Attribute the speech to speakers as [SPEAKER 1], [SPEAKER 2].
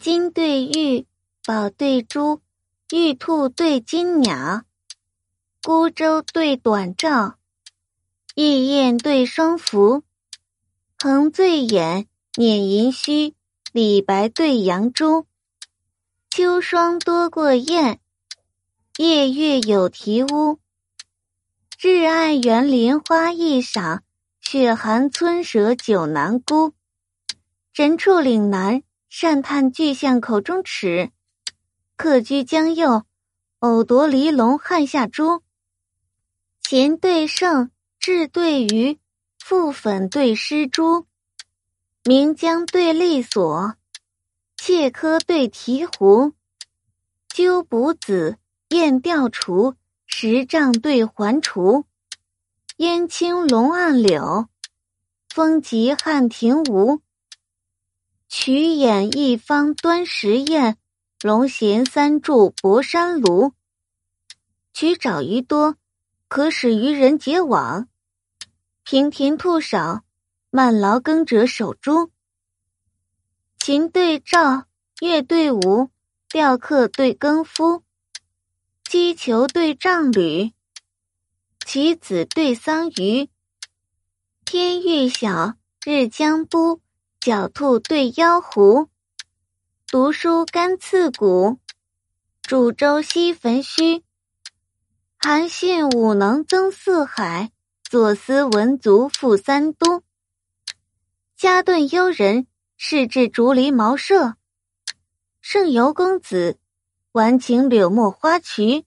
[SPEAKER 1] 金对玉，宝对珠，玉兔对金鸟，孤舟对短棹，夜宴对双凫，横醉眼，捻银须，李白对杨朱，秋霜多过雁，夜月有啼乌。日爱园林花易赏，雪寒村舍酒难沽。人处岭南。善探巨象口中齿，客居江右，偶夺离龙汉下珠。乾对圣，智对愚，覆粉对施珠，明江对利索，切科对醍醐，鸠补子，燕调雏，石杖对环厨，烟青龙暗柳，风急汉庭吴。曲眼一方端石砚，龙衔三柱博山庐。取爪鱼多，可使渔人结网；平田兔少，慢劳耕者守株。琴对赵，乐对舞，钓客对耕夫，击球对丈履，棋子对桑榆。天欲晓，日将晡。狡兔对妖狐，读书甘刺骨，煮粥吸焚虚。韩信武能增四海，左思文足赋三都。嘉顿幽人，仕至竹篱茅舍。盛游公子，玩情柳墨花渠。